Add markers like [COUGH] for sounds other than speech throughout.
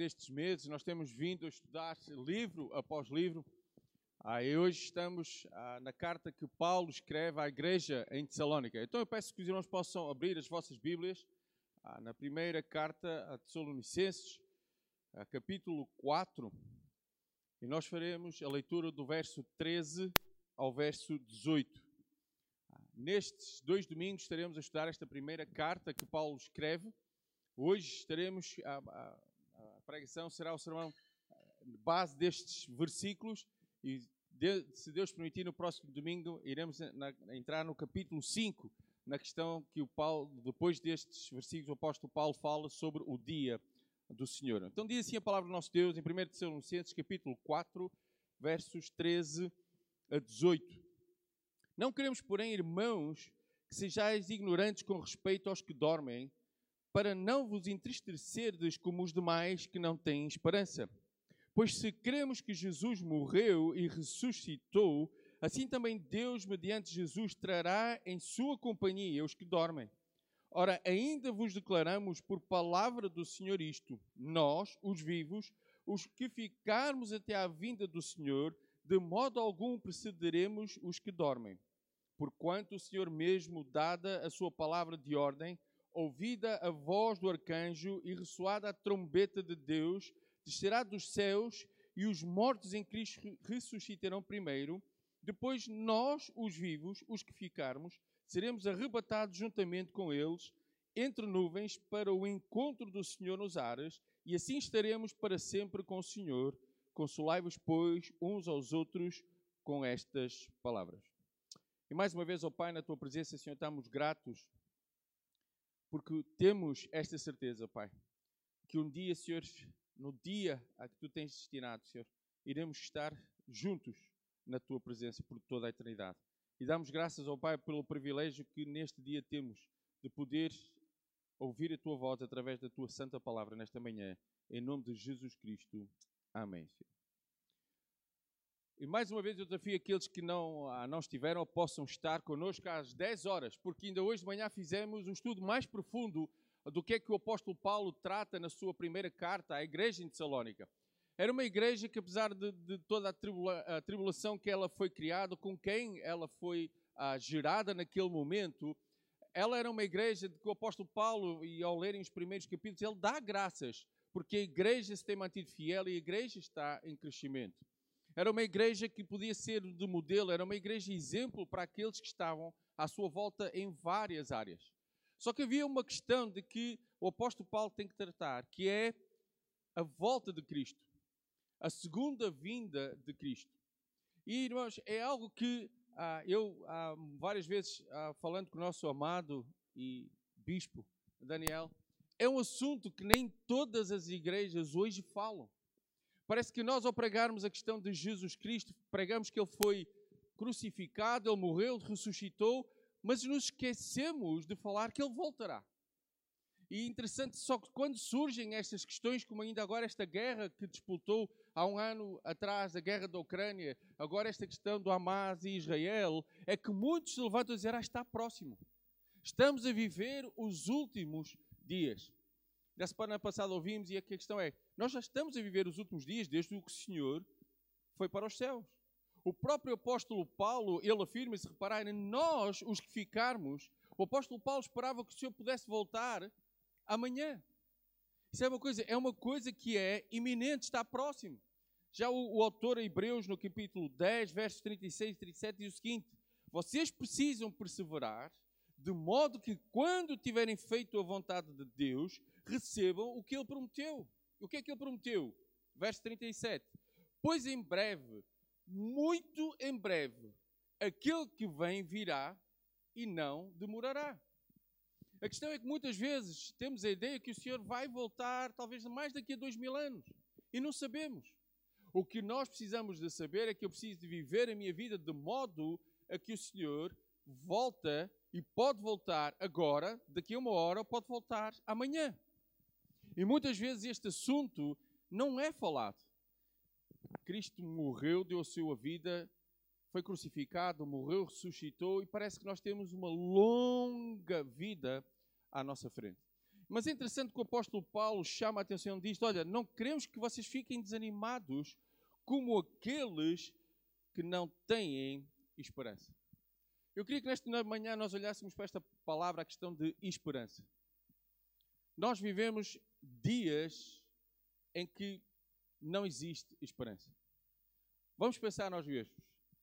destes meses, nós temos vindo a estudar livro após livro. Ah, e hoje estamos ah, na carta que Paulo escreve à igreja em Tessalónica. Então eu peço que os irmãos possam abrir as vossas Bíblias ah, na primeira carta a Tessalonicenses, ah, capítulo 4. E nós faremos a leitura do verso 13 ao verso 18. Ah, nestes dois domingos estaremos a estudar esta primeira carta que Paulo escreve Hoje estaremos, a, a, a, pregação será o sermão base destes versículos e, de, se Deus permitir, no próximo domingo iremos na, entrar no capítulo 5, na questão que o Paulo, depois destes versículos, o apóstolo Paulo fala sobre o dia do Senhor. Então diz assim a palavra do nosso Deus em 1 Tessalonicenses, capítulo 4, versos 13 a 18. Não queremos, porém, irmãos, que sejais ignorantes com respeito aos que dormem, para não vos entristecerdes como os demais que não têm esperança. Pois se cremos que Jesus morreu e ressuscitou, assim também Deus, mediante Jesus, trará em sua companhia os que dormem. Ora, ainda vos declaramos por palavra do Senhor isto: nós, os vivos, os que ficarmos até à vinda do Senhor, de modo algum precederemos os que dormem. Porquanto o Senhor mesmo, dada a sua palavra de ordem, ouvida a voz do arcanjo e ressoada a trombeta de Deus, descerá dos céus e os mortos em Cristo ressuscitarão primeiro. Depois nós, os vivos, os que ficarmos, seremos arrebatados juntamente com eles entre nuvens para o encontro do Senhor nos ares, e assim estaremos para sempre com o Senhor. Consolai-vos, pois, uns aos outros com estas palavras. E mais uma vez, ó Pai, na tua presença, Senhor, estamos gratos porque temos esta certeza, Pai, que um dia, Senhor, no dia a que tu tens destinado, Senhor, iremos estar juntos na tua presença por toda a eternidade. E damos graças ao Pai pelo privilégio que neste dia temos de poder ouvir a tua voz através da tua santa palavra nesta manhã. Em nome de Jesus Cristo. Amém. Senhor. E mais uma vez eu desafio aqueles que não, ah, não estiveram possam estar connosco às 10 horas, porque ainda hoje de manhã fizemos um estudo mais profundo do que é que o apóstolo Paulo trata na sua primeira carta à igreja em Tessalónica. Era uma igreja que, apesar de, de toda a, tribula, a, tribulação que ela foi criada, com quem ela foi ah, gerada naquele momento, ela era uma igreja de que o apóstolo Paulo, e ao lerem os primeiros capítulos, ele dá graças, porque a igreja se tem mantido fiel e a igreja está em crescimento. Era uma igreja que podia ser de modelo, era uma igreja exemplo para aqueles que estavam à sua volta em várias áreas. Só que havia uma questão de que o apóstolo Paulo tem que tratar, que é a volta de Cristo, a segunda vinda de Cristo. E, irmãos, é algo que ah, eu, ah, várias vezes, ah, falando com o nosso amado e bispo Daniel, é um assunto que nem todas as igrejas hoje falam. Parece que nós, ao pregarmos a questão de Jesus Cristo, pregamos que ele foi crucificado, ele morreu, ressuscitou, mas nos esquecemos de falar que ele voltará. E interessante, só que quando surgem estas questões, como ainda agora esta guerra que disputou há um ano atrás, a guerra da Ucrânia, agora esta questão do Hamas e Israel, é que muitos se levantam a dizer, ah, está próximo. Estamos a viver os últimos dias. Na semana passada ouvimos e a questão é: nós já estamos a viver os últimos dias desde que o Senhor foi para os céus. O próprio apóstolo Paulo, ele afirma, se repararem, nós, os que ficarmos, o apóstolo Paulo esperava que o Senhor pudesse voltar amanhã. Isso é uma coisa, é uma coisa que é iminente, está próximo. Já o, o autor Hebreus, no capítulo 10, versos 36 e 37, diz o seguinte: Vocês precisam perseverar, de modo que, quando tiverem feito a vontade de Deus, recebam o que ele prometeu. O que é que ele prometeu? Verso 37. Pois em breve, muito em breve, aquele que vem virá e não demorará. A questão é que muitas vezes temos a ideia que o Senhor vai voltar, talvez mais daqui a dois mil anos, e não sabemos. O que nós precisamos de saber é que eu preciso de viver a minha vida de modo a que o Senhor volta e pode voltar agora, daqui a uma hora, ou pode voltar amanhã. E muitas vezes este assunto não é falado. Cristo morreu, deu a sua vida, foi crucificado, morreu, ressuscitou e parece que nós temos uma longa vida à nossa frente. Mas é interessante que o apóstolo Paulo chama a atenção disto: olha, não queremos que vocês fiquem desanimados como aqueles que não têm esperança. Eu queria que nesta manhã nós olhássemos para esta palavra, a questão de esperança. Nós vivemos dias em que não existe esperança. Vamos pensar nós mesmos.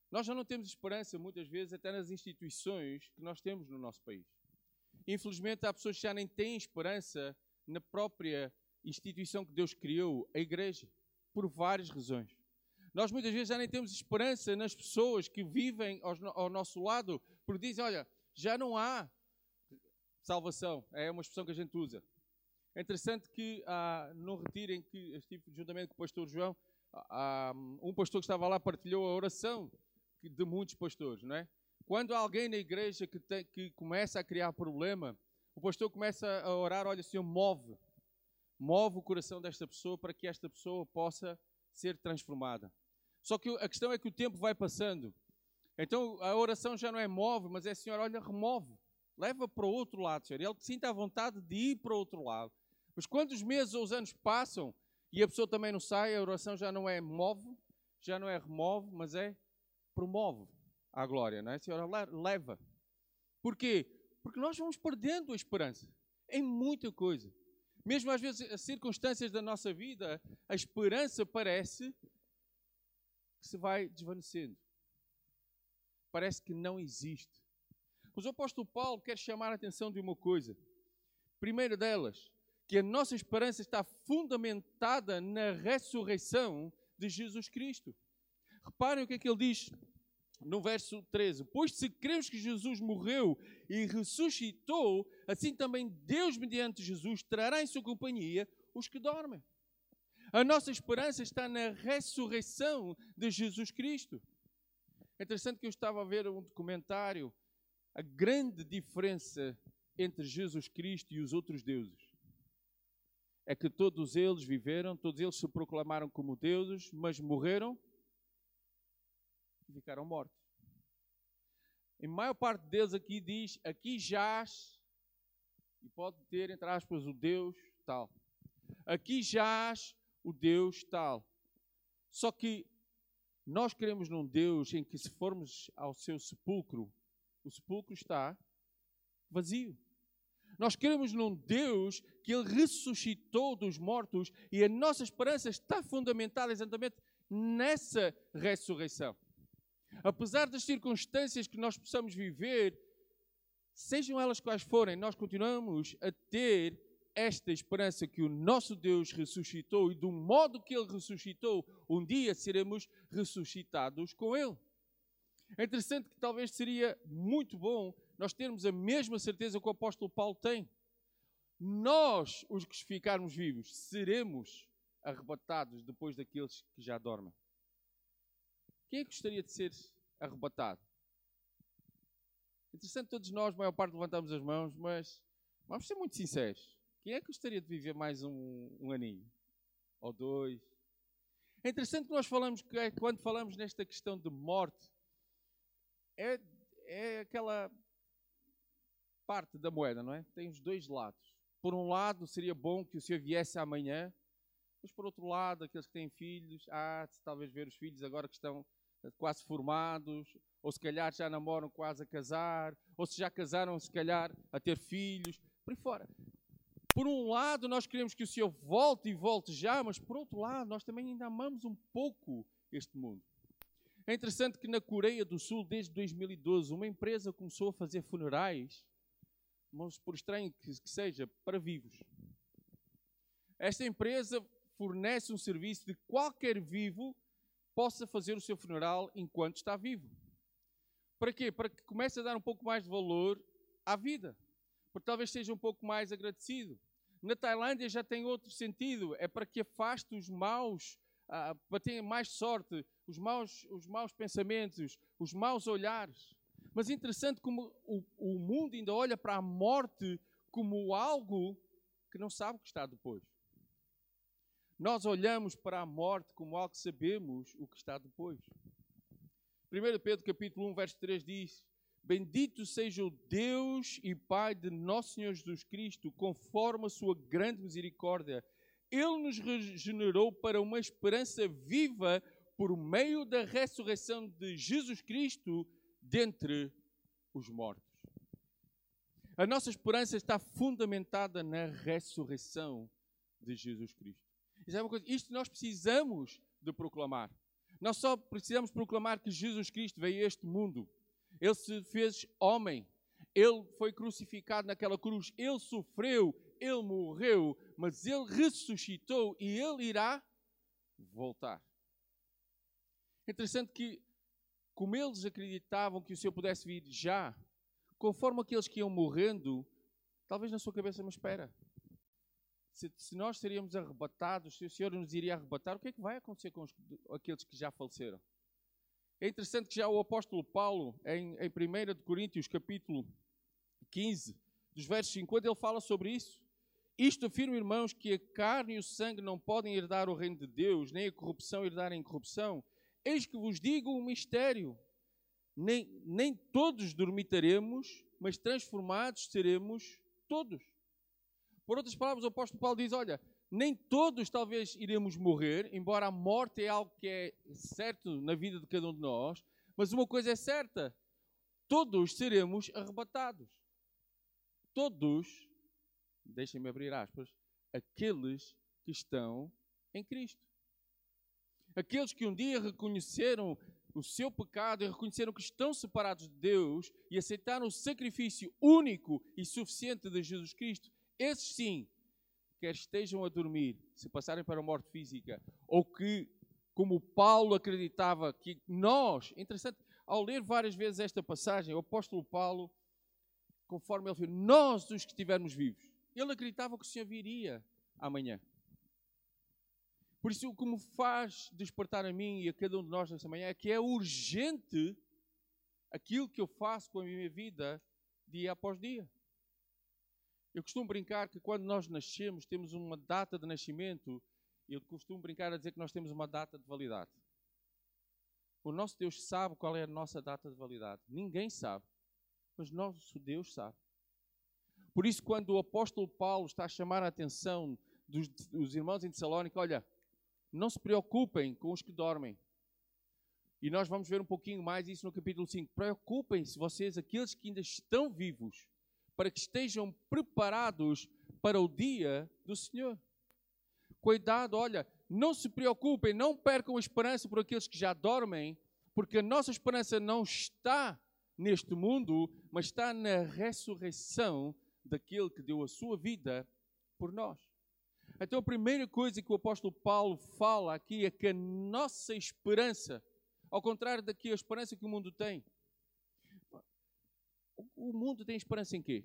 Nós já não temos esperança, muitas vezes, até nas instituições que nós temos no nosso país. Infelizmente, há pessoas que já nem têm esperança na própria instituição que Deus criou, a igreja, por várias razões. Nós muitas vezes já nem temos esperança nas pessoas que vivem ao nosso lado, porque dizem: olha, já não há salvação. É uma expressão que a gente usa. É interessante que ah, no retiro em que estive juntamente com o pastor João, ah, um pastor que estava lá partilhou a oração de muitos pastores, não é? Quando há alguém na igreja que, tem, que começa a criar problema, o pastor começa a orar, olha, Senhor, move, move o coração desta pessoa para que esta pessoa possa ser transformada. Só que a questão é que o tempo vai passando. Então a oração já não é move, mas é Senhor, olha, remove. Leva para o outro lado, Senhor. Ele sinta a vontade de ir para o outro lado. Mas quando os meses ou os anos passam e a pessoa também não sai, a oração já não é move, já não é remove, mas é promove à glória, não é? Senhora, leva. Porquê? Porque nós vamos perdendo a esperança em muita coisa. Mesmo às vezes as circunstâncias da nossa vida, a esperança parece que se vai desvanecendo. Parece que não existe. Mas o apóstolo Paulo quer chamar a atenção de uma coisa. Primeira delas, que a nossa esperança está fundamentada na ressurreição de Jesus Cristo. Reparem o que é que ele diz no verso 13: Pois se cremos que Jesus morreu e ressuscitou, assim também Deus, mediante Jesus, trará em sua companhia os que dormem. A nossa esperança está na ressurreição de Jesus Cristo. É interessante que eu estava a ver um documentário, a grande diferença entre Jesus Cristo e os outros deuses. É que todos eles viveram, todos eles se proclamaram como deuses, mas morreram e ficaram mortos. Em maior parte deles aqui diz, aqui jaz, e pode ter, entre aspas, o Deus tal. Aqui jaz o Deus tal. Só que nós queremos num Deus em que se formos ao seu sepulcro, o sepulcro está vazio. Nós queremos num Deus que Ele ressuscitou dos mortos e a nossa esperança está fundamentada exatamente nessa ressurreição. Apesar das circunstâncias que nós possamos viver, sejam elas quais forem, nós continuamos a ter esta esperança que o nosso Deus ressuscitou e do modo que ele ressuscitou, um dia seremos ressuscitados com ele. É interessante que talvez seria muito bom nós termos a mesma certeza que o apóstolo Paulo tem. Nós, os que ficarmos vivos, seremos arrebatados depois daqueles que já dormem. Quem é que gostaria de ser arrebatado? Interessante, todos nós, a maior parte, levantamos as mãos, mas vamos ser muito sinceros. Quem é que gostaria de viver mais um, um aninho? Ou dois? É interessante que nós falamos que é quando falamos nesta questão de morte, é, é aquela parte da moeda, não é? Tem os dois lados. Por um lado, seria bom que o Senhor viesse amanhã, mas por outro lado, aqueles que têm filhos, ah, talvez ver os filhos agora que estão quase formados, ou se calhar já namoram quase a casar, ou se já casaram, se calhar a ter filhos, por aí fora. Por um lado, nós queremos que o Senhor volte e volte já, mas por outro lado, nós também ainda amamos um pouco este mundo. É interessante que na Coreia do Sul, desde 2012, uma empresa começou a fazer funerais, mas por estranho que seja, para vivos. Esta empresa fornece um serviço de qualquer vivo possa fazer o seu funeral enquanto está vivo. Para quê? Para que comece a dar um pouco mais de valor à vida. Porque talvez seja um pouco mais agradecido. Na Tailândia já tem outro sentido, é para que afaste os maus, ah, para ter mais sorte, os maus, os maus pensamentos, os maus olhares. Mas interessante como o, o mundo ainda olha para a morte como algo que não sabe o que está depois. Nós olhamos para a morte como algo que sabemos o que está depois. 1 Pedro capítulo 1, verso 3 diz: Bendito seja o Deus e Pai de nosso Senhor Jesus Cristo, conforme a sua grande misericórdia. Ele nos regenerou para uma esperança viva por meio da ressurreição de Jesus Cristo dentre os mortos. A nossa esperança está fundamentada na ressurreição de Jesus Cristo. Isso é uma coisa, isto nós precisamos de proclamar. Nós só precisamos proclamar que Jesus Cristo veio a este mundo ele se fez homem. Ele foi crucificado naquela cruz. Ele sofreu, ele morreu, mas ele ressuscitou e ele irá voltar. É interessante que, como eles acreditavam que o Senhor pudesse vir já, conforme aqueles que iam morrendo, talvez na sua cabeça me espera. Se, se, nós seríamos arrebatados, se o Senhor nos iria arrebatar, o que é que vai acontecer com os, aqueles que já faleceram? É interessante que já o apóstolo Paulo, em, em 1 Coríntios, capítulo 15, dos versos 50, ele fala sobre isso. Isto afirma, irmãos, que a carne e o sangue não podem herdar o reino de Deus, nem a corrupção herdar a incorrupção. Eis que vos digo um mistério. Nem, nem todos dormitaremos, mas transformados seremos todos. Por outras palavras, o apóstolo Paulo diz: Olha, nem todos talvez iremos morrer, embora a morte é algo que é certo na vida de cada um de nós, mas uma coisa é certa: todos seremos arrebatados. Todos, deixem-me abrir aspas, aqueles que estão em Cristo. Aqueles que um dia reconheceram o seu pecado e reconheceram que estão separados de Deus e aceitaram o sacrifício único e suficiente de Jesus Cristo, esses sim quer estejam a dormir, se passarem para a morte física, ou que, como Paulo acreditava que nós, interessante, ao ler várias vezes esta passagem, o apóstolo Paulo, conforme ele fez, nós os que estivermos vivos, ele acreditava que o Senhor viria amanhã. Por isso, o que me faz despertar a mim e a cada um de nós nesta manhã é que é urgente aquilo que eu faço com a minha vida dia após dia. Eu costumo brincar que quando nós nascemos temos uma data de nascimento e eu costumo brincar a dizer que nós temos uma data de validade. O nosso Deus sabe qual é a nossa data de validade. Ninguém sabe, mas nosso Deus sabe. Por isso, quando o apóstolo Paulo está a chamar a atenção dos, dos irmãos em Tessalónica, olha, não se preocupem com os que dormem. E nós vamos ver um pouquinho mais isso no capítulo 5. Preocupem-se vocês, aqueles que ainda estão vivos, para que estejam preparados para o dia do Senhor. Cuidado, olha, não se preocupem, não percam a esperança por aqueles que já dormem, porque a nossa esperança não está neste mundo, mas está na ressurreição daquele que deu a sua vida por nós. Então, a primeira coisa que o apóstolo Paulo fala aqui é que a nossa esperança, ao contrário da que a esperança que o mundo tem, o mundo tem esperança em quê?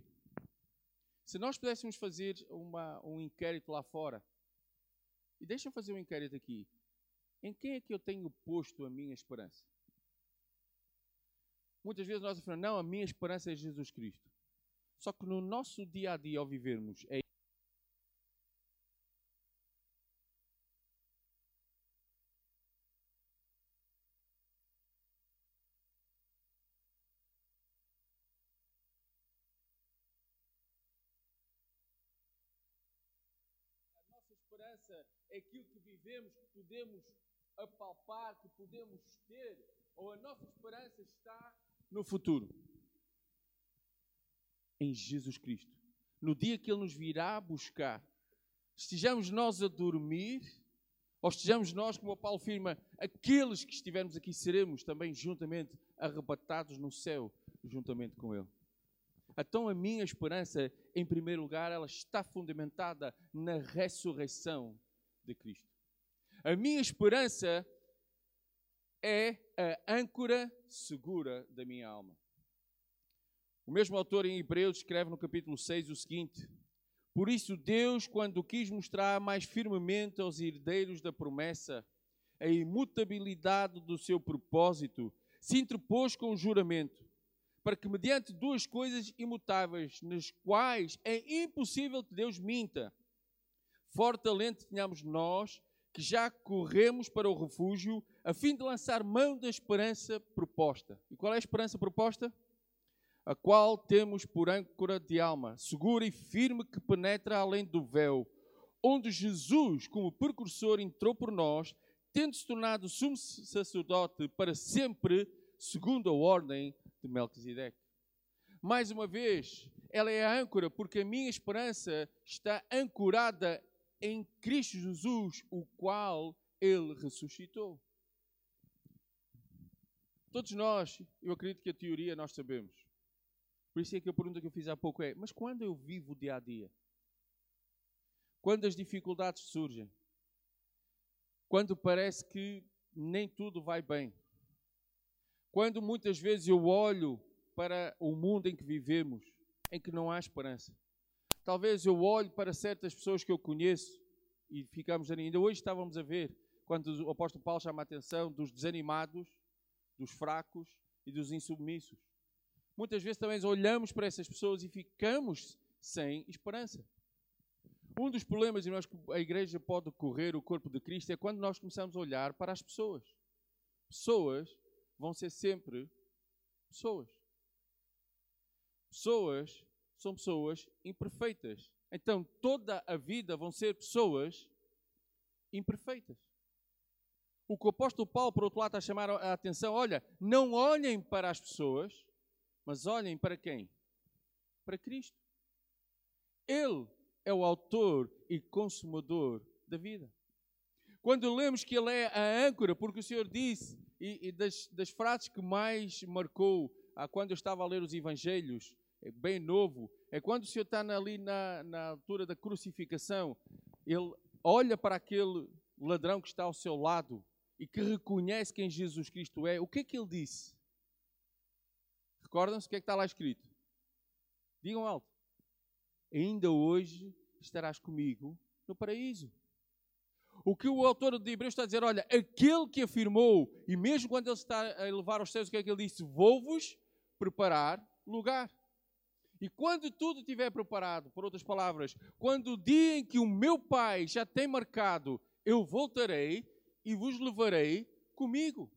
Se nós pudéssemos fazer uma, um inquérito lá fora, e deixa eu fazer um inquérito aqui, em quem é que eu tenho posto a minha esperança? Muitas vezes nós afirmamos, não, a minha esperança é Jesus Cristo. Só que no nosso dia a dia, ao vivermos, é esperança é aquilo que vivemos, que podemos apalpar, que podemos ter, ou a nossa esperança está no futuro? Em Jesus Cristo. No dia que Ele nos virá buscar, estejamos nós a dormir, ou estejamos nós, como o Paulo afirma, aqueles que estivermos aqui seremos também juntamente arrebatados no céu, juntamente com Ele. Então a minha esperança, em primeiro lugar, ela está fundamentada na ressurreição de Cristo. A minha esperança é a âncora segura da minha alma. O mesmo autor em Hebreus escreve no capítulo 6 o seguinte: Por isso, Deus, quando quis mostrar mais firmemente aos herdeiros da promessa a imutabilidade do seu propósito, se interpôs com o juramento para que, mediante duas coisas imutáveis, nas quais é impossível que Deus minta, forte talento tenhamos nós, que já corremos para o refúgio, a fim de lançar mão da esperança proposta. E qual é a esperança proposta? a qual temos por âncora de alma, segura e firme que penetra além do véu, onde Jesus, como precursor, entrou por nós, tendo se tornado sumo sacerdote para sempre, segundo a ordem de Melquisedeque. Mais uma vez, ela é a âncora, porque a minha esperança está ancorada em Cristo Jesus, o qual ele ressuscitou. Todos nós, eu acredito que a teoria nós sabemos. Por isso é que a pergunta que eu fiz há pouco é: mas quando eu vivo o dia a dia? Quando as dificuldades surgem? Quando parece que nem tudo vai bem? Quando muitas vezes eu olho para o mundo em que vivemos, em que não há esperança. Talvez eu olhe para certas pessoas que eu conheço e ficamos ainda hoje estávamos a ver quando o apóstolo Paulo chama a atenção dos desanimados, dos fracos e dos insubmissos. Muitas vezes também olhamos para essas pessoas e ficamos sem esperança. Um dos problemas, irmãos, que a igreja pode correr, o corpo de Cristo, é quando nós começamos a olhar para as pessoas. Pessoas vão ser sempre pessoas. Pessoas são pessoas imperfeitas. Então, toda a vida vão ser pessoas imperfeitas. O que o apóstolo Paulo, por outro lado, está a chamar a atenção: olha, não olhem para as pessoas, mas olhem para quem? Para Cristo. Ele é o autor e consumador da vida. Quando lemos que Ele é a âncora, porque o Senhor disse, e, e das, das, frases que mais marcou ah, quando eu estava a ler os Evangelhos, é bem novo, é quando o Senhor está ali na, na altura da crucificação, Ele olha para aquele ladrão que está ao seu lado e que reconhece quem Jesus Cristo é. O que é que Ele disse? Recordam-se o que é que está lá escrito? Digam alto. Ainda hoje estarás comigo no paraíso. O que o autor de Hebreus está a dizer, olha, aquele que afirmou, e mesmo quando ele está a elevar aos céus, o que é que ele disse? Vou-vos preparar lugar. E quando tudo estiver preparado, por outras palavras, quando o dia em que o meu Pai já tem marcado, eu voltarei e vos levarei comigo.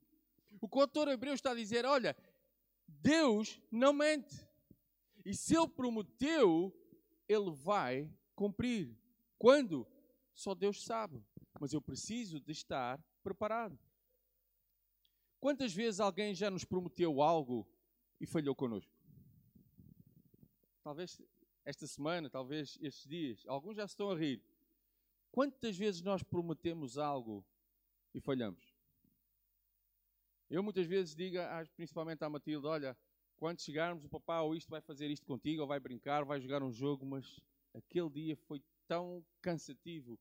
O que o autor Hebreus está a dizer, olha, Deus não mente. E se Ele prometeu, Ele vai cumprir. Quando? Só Deus sabe. Mas eu preciso de estar preparado. Quantas vezes alguém já nos prometeu algo e falhou connosco? Talvez esta semana, talvez estes dias. Alguns já estão a rir. Quantas vezes nós prometemos algo e falhamos? Eu muitas vezes digo, principalmente à Matilde, olha, quando chegarmos, o papá ou isto vai fazer isto contigo, ou vai brincar, ou vai jogar um jogo, mas aquele dia foi tão cansativo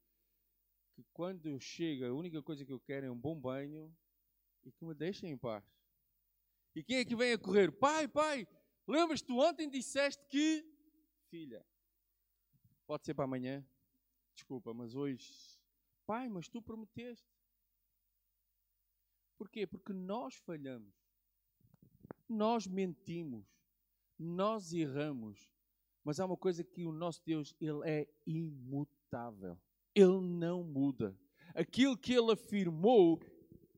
que quando eu chego, a única coisa que eu quero é um bom banho e que me deixem em paz. E quem é que vem a correr? Pai, pai, lembras-te, ontem disseste que... Filha, pode ser para amanhã? Desculpa, mas hoje... Pai, mas tu prometeste. Porquê? Porque nós falhamos. Nós mentimos. Nós erramos. Mas há uma coisa que o nosso Deus, ele é imutável. Ele não muda. Aquilo que ele afirmou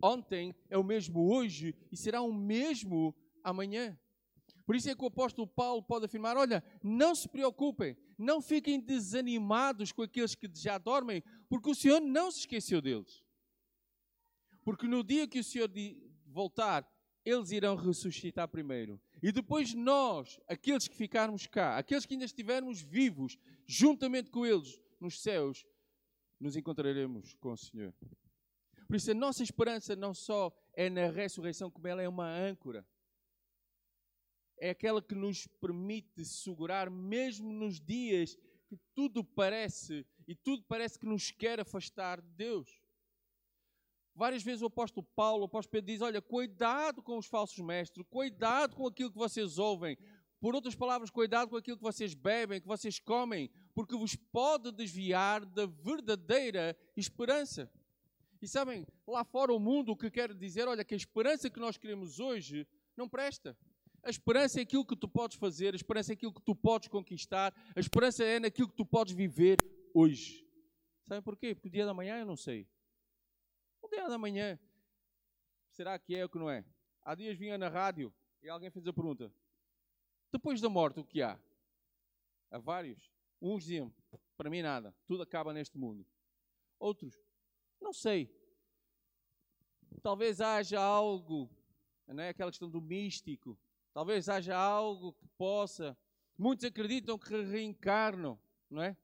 ontem é o mesmo hoje e será o mesmo amanhã. Por isso é que o apóstolo Paulo pode afirmar: olha, não se preocupem, não fiquem desanimados com aqueles que já dormem, porque o Senhor não se esqueceu deles. Porque no dia que o Senhor voltar, eles irão ressuscitar primeiro. E depois nós, aqueles que ficarmos cá, aqueles que ainda estivermos vivos, juntamente com eles nos céus, nos encontraremos com o Senhor. Por isso a nossa esperança não só é na ressurreição, como ela é uma âncora. É aquela que nos permite segurar mesmo nos dias que tudo parece e tudo parece que nos quer afastar de Deus. Várias vezes o apóstolo Paulo, o apóstolo Pedro diz: Olha, cuidado com os falsos mestres, cuidado com aquilo que vocês ouvem. Por outras palavras, cuidado com aquilo que vocês bebem, que vocês comem, porque vos pode desviar da verdadeira esperança. E sabem, lá fora o mundo o que quer dizer, olha, que a esperança que nós queremos hoje não presta. A esperança é aquilo que tu podes fazer, a esperança é aquilo que tu podes conquistar, a esperança é naquilo que tu podes viver hoje. Sabem porquê? Porque o dia da manhã eu não sei. Um dia da manhã. Será que é ou que não é? Há dias vinha na rádio e alguém fez a pergunta: Depois da morte, o que há? Há vários. Uns diziam, para mim nada, tudo acaba neste mundo. Outros, não sei. Talvez haja algo, não é aquela questão do místico. Talvez haja algo que possa. Muitos acreditam que reencarnam, não é?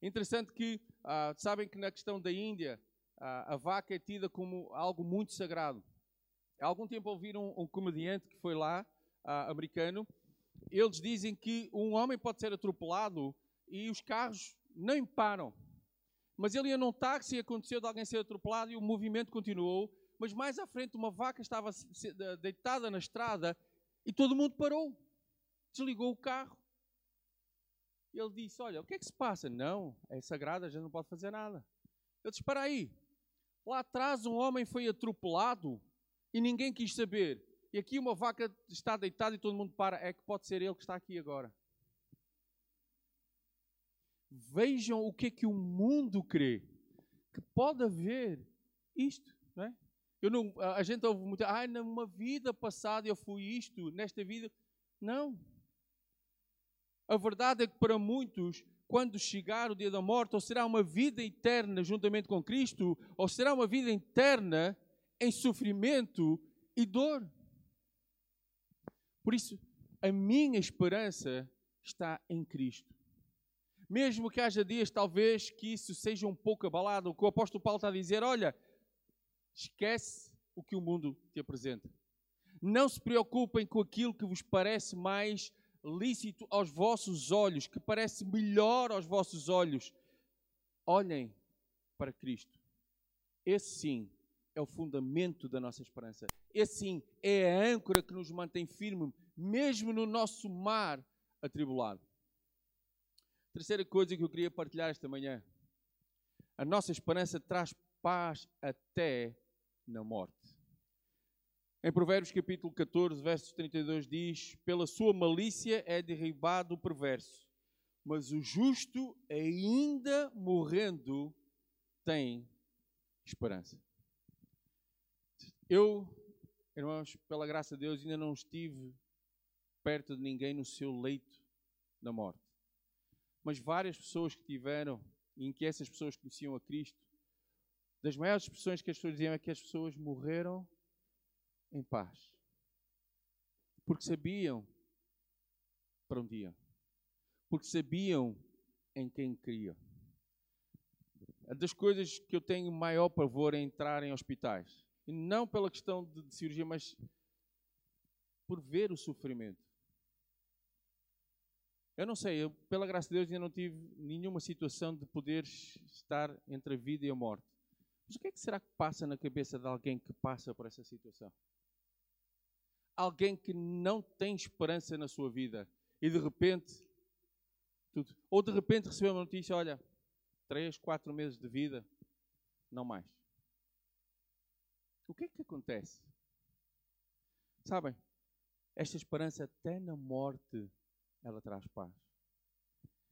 Interessante que, ah, sabem que na questão da Índia, ah, a vaca é tida como algo muito sagrado. Há algum tempo ouviram um, um comediante que foi lá, ah, americano, eles dizem que um homem pode ser atropelado e os carros nem param. Mas ele ia num táxi e aconteceu de alguém ser atropelado e o movimento continuou. Mas mais à frente uma vaca estava deitada na estrada e todo mundo parou. Desligou o carro. Ele disse: Olha, o que é que se passa? Não, é sagrado, a gente não pode fazer nada. Ele disse: Para aí. Lá atrás um homem foi atropelado e ninguém quis saber. E aqui uma vaca está deitada e todo mundo para. É que pode ser ele que está aqui agora. Vejam o que é que o mundo crê. Que pode haver isto, não é? Eu não, a gente ouve muito, ah, numa vida passada eu fui isto, nesta vida. Não. A verdade é que para muitos, quando chegar o dia da morte, ou será uma vida eterna juntamente com Cristo, ou será uma vida eterna em sofrimento e dor. Por isso, a minha esperança está em Cristo. Mesmo que haja dias, talvez, que isso seja um pouco abalado, o que o apóstolo Paulo está a dizer, olha, esquece o que o mundo te apresenta. Não se preocupem com aquilo que vos parece mais lícito aos vossos olhos, que parece melhor aos vossos olhos. Olhem para Cristo. Esse sim é o fundamento da nossa esperança. Esse sim é a âncora que nos mantém firme, mesmo no nosso mar atribulado. Terceira coisa que eu queria partilhar esta manhã. A nossa esperança traz paz até na morte. Em Provérbios capítulo 14, versos 32 diz: Pela sua malícia é derribado o perverso, mas o justo, ainda morrendo, tem esperança. Eu, irmãos, pela graça de Deus, ainda não estive perto de ninguém no seu leito da morte. Mas várias pessoas que tiveram, em que essas pessoas conheciam a Cristo, das maiores expressões que as pessoas diziam é que as pessoas morreram em paz. Porque sabiam para onde iam. Porque sabiam em quem criam. Das coisas que eu tenho maior pavor é entrar em hospitais. E não pela questão de, de cirurgia, mas por ver o sofrimento. Eu não sei, eu, pela graça de Deus, ainda não tive nenhuma situação de poder estar entre a vida e a morte. Mas o que é que será que passa na cabeça de alguém que passa por essa situação? Alguém que não tem esperança na sua vida e de repente, tudo, ou de repente recebeu uma notícia: olha, três, quatro meses de vida, não mais. O que é que acontece? Sabem, esta esperança até na morte ela traz paz.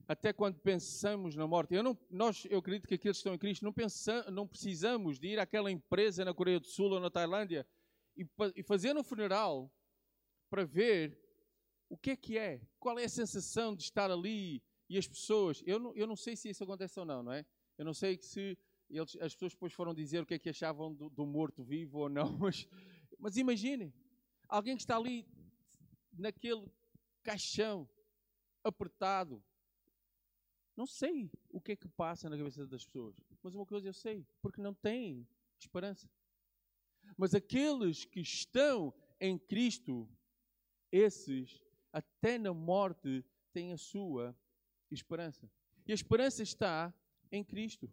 Até quando pensamos na morte, eu, não, nós, eu acredito que aqueles que estão em Cristo não, pensa, não precisamos de ir àquela empresa na Coreia do Sul ou na Tailândia e, e fazer um funeral para ver o que é que é, qual é a sensação de estar ali e as pessoas. Eu não, eu não sei se isso acontece ou não, não é? Eu não sei se eles, as pessoas depois foram dizer o que é que achavam do, do morto-vivo ou não, [LAUGHS] mas, mas imaginem, alguém que está ali naquele caixão, apertado. Não sei o que é que passa na cabeça das pessoas, mas uma coisa eu sei, porque não têm esperança. Mas aqueles que estão em Cristo, esses, até na morte, têm a sua esperança. E a esperança está em Cristo.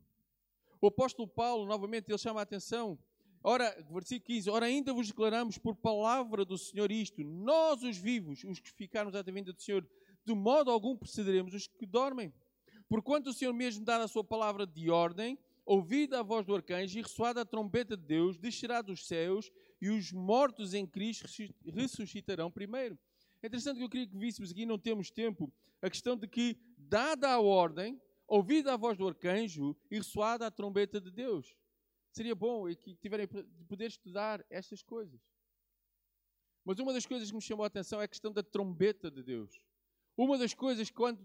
O apóstolo Paulo, novamente, ele chama a atenção. Ora, versículo 15: Ora, ainda vos declaramos por palavra do Senhor isto: nós, os vivos, os que ficarmos até a vinda do Senhor, de modo algum precederemos os que dormem. Porquanto o Senhor mesmo dá a sua palavra de ordem, ouvida a voz do arcanjo e ressoada a trombeta de Deus, descerá dos céus e os mortos em Cristo ressuscitarão primeiro. É interessante que eu queria que víssemos aqui, não temos tempo, a questão de que, dada a ordem, ouvida a voz do arcanjo e ressoada a trombeta de Deus. Seria bom que tiverem de poder estudar estas coisas. Mas uma das coisas que me chamou a atenção é a questão da trombeta de Deus. Uma das coisas, quando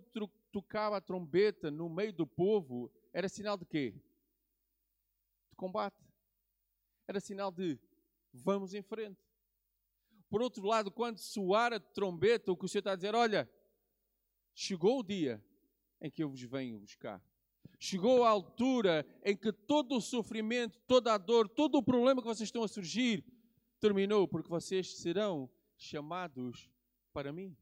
tocava a trombeta no meio do povo, era sinal de quê? De combate. Era sinal de vamos em frente. Por outro lado, quando soar a trombeta, o que o Senhor está a dizer, olha, chegou o dia em que eu vos venho buscar. Chegou a altura em que todo o sofrimento, toda a dor, todo o problema que vocês estão a surgir terminou, porque vocês serão chamados para mim.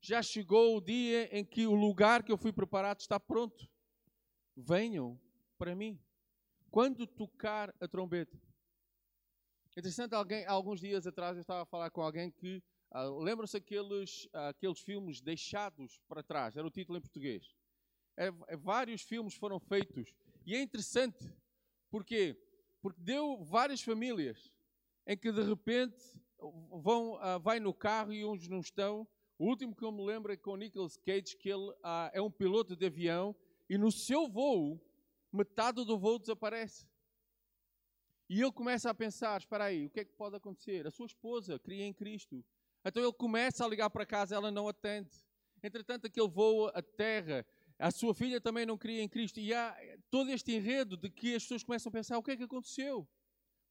Já chegou o dia em que o lugar que eu fui preparado está pronto. Venham para mim. Quando tocar a trombeta. Interessante, alguém, alguns dias atrás eu estava a falar com alguém que uh, lembram-se aqueles, uh, aqueles filmes deixados para trás, era o título em português. É, é, vários filmes foram feitos e é interessante, porque porque deu várias famílias em que de repente vão, uh, vai no carro e uns não estão. O último que eu me lembro é com o Nicolas Cage, que ele é um piloto de avião e no seu voo, metade do voo desaparece. E ele começa a pensar: espera aí, o que é que pode acontecer? A sua esposa cria em Cristo. Então ele começa a ligar para casa, ela não atende. Entretanto, aquele voo a terra, a sua filha também não cria em Cristo. E há todo este enredo de que as pessoas começam a pensar: o que é que aconteceu?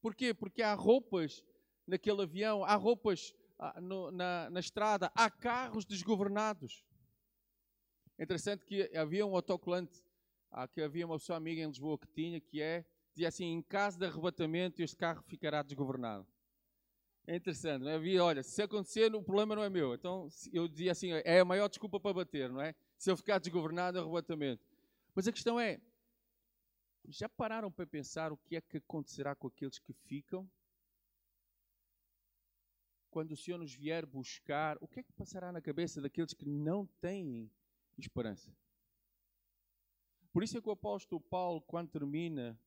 Porquê? Porque há roupas naquele avião, há roupas ah, no, na, na estrada, há carros desgovernados. Interessante que havia um autocolante, ah, que havia uma pessoa amiga em Lisboa que tinha, que é dizia assim: em caso de arrebatamento, este carro ficará desgovernado. É interessante, não é? Havia, olha, se acontecer, o problema não é meu. Então, eu dizia assim: é a maior desculpa para bater, não é? Se eu ficar desgovernado, é arrebatamento. Mas a questão é: já pararam para pensar o que é que acontecerá com aqueles que ficam? Quando o Senhor nos vier buscar, o que é que passará na cabeça daqueles que não têm esperança? Por isso é que o apóstolo Paulo, quando termina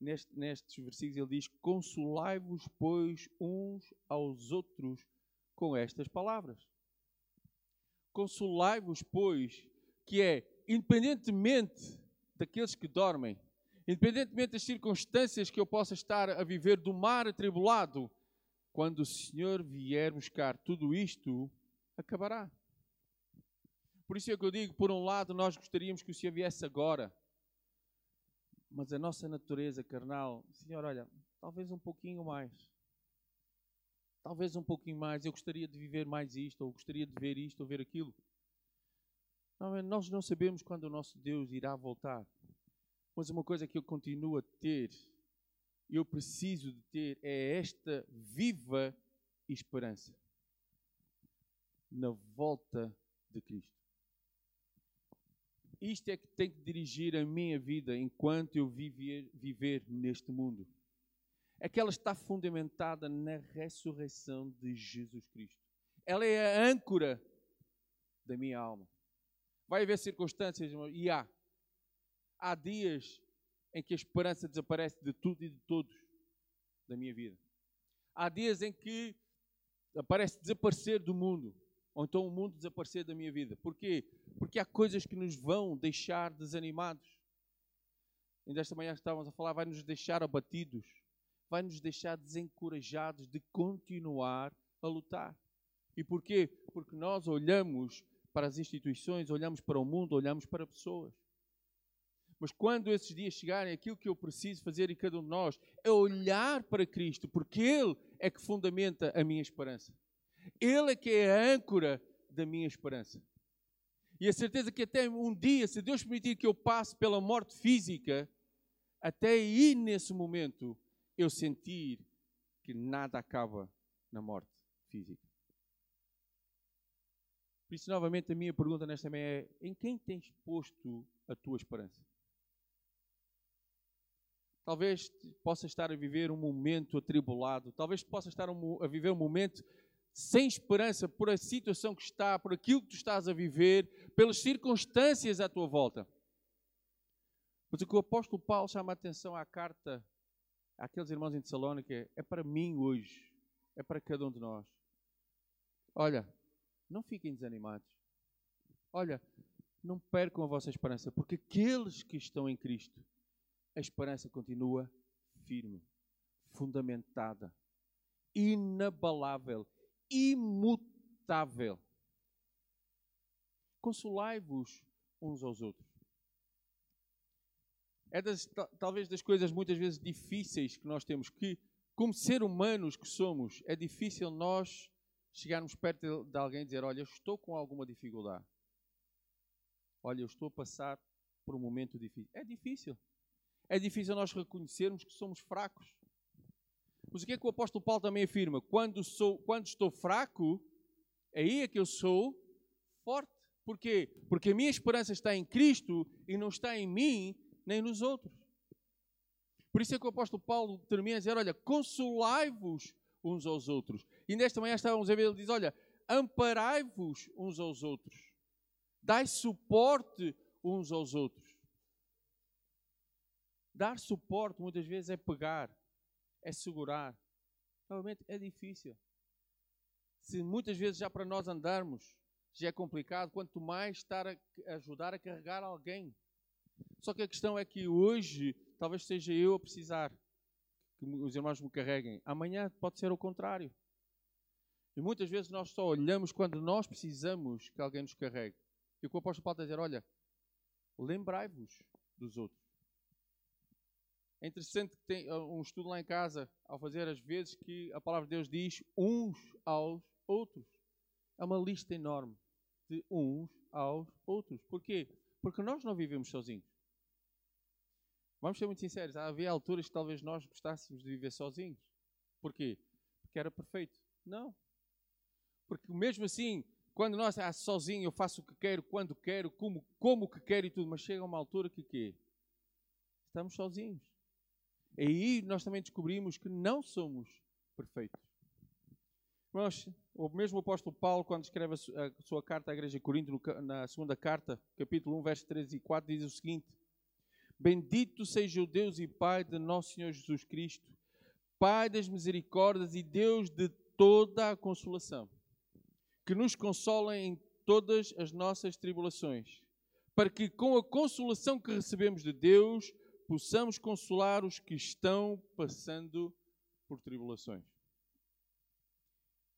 neste, nestes versículos, ele diz: Consolai-vos, pois, uns aos outros com estas palavras. Consolai-vos, pois, que é, independentemente daqueles que dormem, independentemente das circunstâncias que eu possa estar a viver do mar atribulado, quando o Senhor vier buscar tudo isto, acabará. Por isso é que eu digo, por um lado, nós gostaríamos que o Senhor viesse agora, mas a nossa natureza carnal, Senhor, olha, talvez um pouquinho mais. Talvez um pouquinho mais. Eu gostaria de viver mais isto, ou gostaria de ver isto, ou ver aquilo. Não, nós não sabemos quando o nosso Deus irá voltar. Mas uma coisa que eu continuo a ter, eu preciso de ter, é esta viva esperança na volta de Cristo. Isto é que tem que dirigir a minha vida enquanto eu viver, viver neste mundo. É que ela está fundamentada na ressurreição de Jesus Cristo. Ela é a âncora da minha alma. Vai haver circunstâncias, e há. Há dias em que a esperança desaparece de tudo e de todos da minha vida. Há dias em que aparece desaparecer do mundo ou então o mundo desaparecer da minha vida. Porquê? Porque há coisas que nos vão deixar desanimados. Ainda esta manhã estávamos a falar, vai nos deixar abatidos, vai nos deixar desencorajados de continuar a lutar. E porquê? Porque nós olhamos para as instituições, olhamos para o mundo, olhamos para pessoas. Mas quando esses dias chegarem, aquilo que eu preciso fazer em cada um de nós é olhar para Cristo, porque Ele é que fundamenta a minha esperança. Ele é que é a âncora da minha esperança. E a certeza que até um dia, se Deus permitir que eu passe pela morte física, até aí nesse momento eu sentir que nada acaba na morte física. Por isso, novamente, a minha pergunta nesta manhã é: em quem tens posto a tua esperança? Talvez possa estar a viver um momento atribulado, talvez possa estar a viver um momento sem esperança por a situação que está, por aquilo que tu estás a viver, pelas circunstâncias à tua volta. Mas o que o apóstolo Paulo chama a atenção à carta àqueles irmãos em Tessalónica é para mim hoje, é para cada um de nós. Olha, não fiquem desanimados. Olha, não percam a vossa esperança, porque aqueles que estão em Cristo, a esperança continua firme, fundamentada, inabalável imutável. Consolai-vos uns aos outros. É das, talvez das coisas muitas vezes difíceis que nós temos, que, como ser humanos que somos, é difícil nós chegarmos perto de alguém e dizer: Olha, estou com alguma dificuldade. Olha, eu estou a passar por um momento difícil. É difícil. É difícil nós reconhecermos que somos fracos. Mas o que é que o apóstolo Paulo também afirma? Quando, sou, quando estou fraco, aí é que eu sou forte. Porquê? Porque a minha esperança está em Cristo e não está em mim nem nos outros. Por isso é que o apóstolo Paulo termina a dizer: Olha, consolai-vos uns aos outros. E nesta manhã estávamos a ver, ele diz: Olha, amparai-vos uns aos outros. Dai suporte uns aos outros. Dar suporte muitas vezes é pegar, é segurar. Realmente é difícil. Se muitas vezes já para nós andarmos já é complicado, quanto mais estar a ajudar a carregar alguém. Só que a questão é que hoje talvez seja eu a precisar que os irmãos me carreguem. Amanhã pode ser o contrário. E muitas vezes nós só olhamos quando nós precisamos que alguém nos carregue. E o que o apóstolo Paulo está a dizer, olha, lembrai-vos dos outros. É interessante que tem uh, um estudo lá em casa, ao fazer as vezes que a palavra de Deus diz uns aos outros. É uma lista enorme de uns aos outros. Porquê? Porque nós não vivemos sozinhos. Vamos ser muito sinceros, havia alturas que talvez nós gostássemos de viver sozinhos. Porquê? Porque era perfeito. Não. Porque mesmo assim, quando nós ah, sozinho eu faço o que quero, quando quero, como, como que quero e tudo, mas chega uma altura que quê? Estamos sozinhos. E aí nós também descobrimos que não somos perfeitos. O mesmo apóstolo Paulo, quando escreve a sua carta à igreja de Corinto, na segunda carta, capítulo 1, versos 3 e 4, diz o seguinte: Bendito seja o Deus e Pai de nosso Senhor Jesus Cristo, Pai das misericórdias e Deus de toda a consolação, que nos consola em todas as nossas tribulações, para que com a consolação que recebemos de Deus, possamos consolar os que estão passando por tribulações.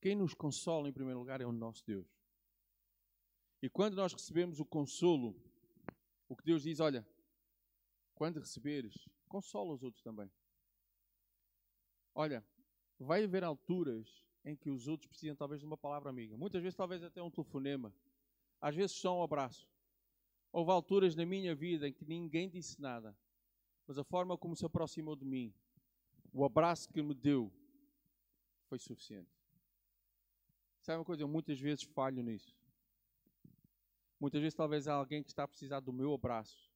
Quem nos consola, em primeiro lugar, é o nosso Deus. E quando nós recebemos o consolo, o que Deus diz, olha, quando receberes, consola os outros também. Olha, vai haver alturas em que os outros precisam talvez de uma palavra amiga. Muitas vezes talvez até um telefonema. Às vezes só um abraço. Houve alturas na minha vida em que ninguém disse nada. Mas a forma como se aproximou de mim, o abraço que me deu, foi suficiente. Sabe uma coisa? Eu muitas vezes falho nisso. Muitas vezes, talvez há alguém que está a precisar do meu abraço,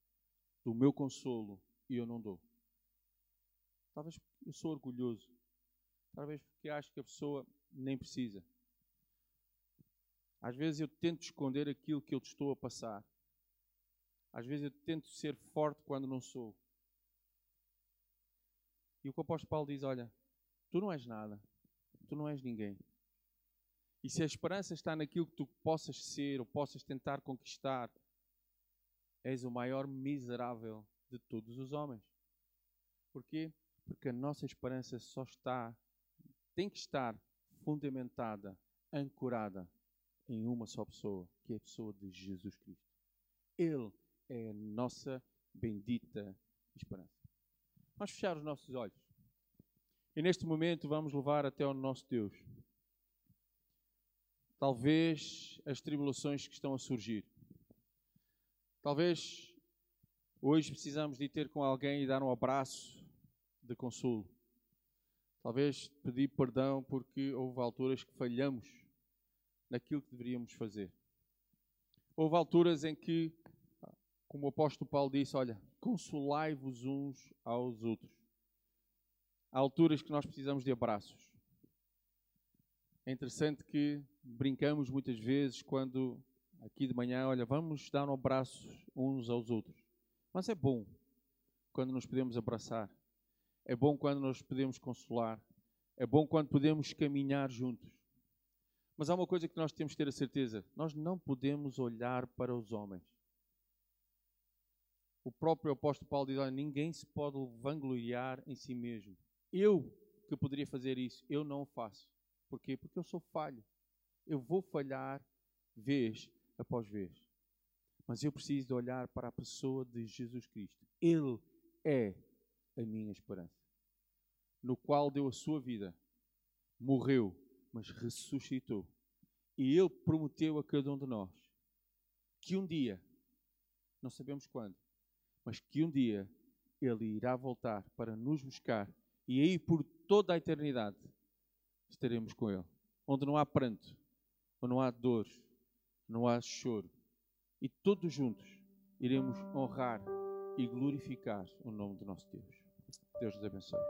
do meu consolo, e eu não dou. Talvez eu sou orgulhoso. Talvez porque acho que a pessoa nem precisa. Às vezes eu tento esconder aquilo que eu estou a passar. Às vezes eu tento ser forte quando não sou. E o que o apóstolo Paulo diz: Olha, tu não és nada, tu não és ninguém. E se a esperança está naquilo que tu possas ser ou possas tentar conquistar, és o maior miserável de todos os homens. Porquê? Porque a nossa esperança só está, tem que estar fundamentada, ancorada em uma só pessoa, que é a pessoa de Jesus Cristo. Ele é a nossa bendita esperança. Vamos fechar os nossos olhos. E neste momento vamos levar até ao nosso Deus talvez as tribulações que estão a surgir. Talvez hoje precisamos de ir ter com alguém e dar um abraço de consolo. Talvez pedir perdão porque houve alturas que falhamos naquilo que deveríamos fazer. Houve alturas em que, como o apóstolo Paulo disse, olha, consolai-vos uns aos outros. Há alturas que nós precisamos de abraços. É interessante que brincamos muitas vezes quando aqui de manhã, olha, vamos dar um abraço uns aos outros. Mas é bom quando nos podemos abraçar. É bom quando nos podemos consolar. É bom quando podemos caminhar juntos. Mas há uma coisa que nós temos que ter a certeza: nós não podemos olhar para os homens. O próprio apóstolo Paulo diz: olha, ninguém se pode vangloriar em si mesmo. Eu que poderia fazer isso, eu não o faço. Porquê? Porque eu sou falho. Eu vou falhar vez após vez. Mas eu preciso de olhar para a pessoa de Jesus Cristo. Ele é a minha esperança. No qual deu a sua vida, morreu, mas ressuscitou. E Ele prometeu a cada um de nós que um dia, não sabemos quando, mas que um dia Ele irá voltar para nos buscar e aí por toda a eternidade estaremos com Ele. Onde não há pranto, onde não há dor, não há choro. E todos juntos iremos honrar e glorificar o nome do nosso Deus. Deus nos abençoe.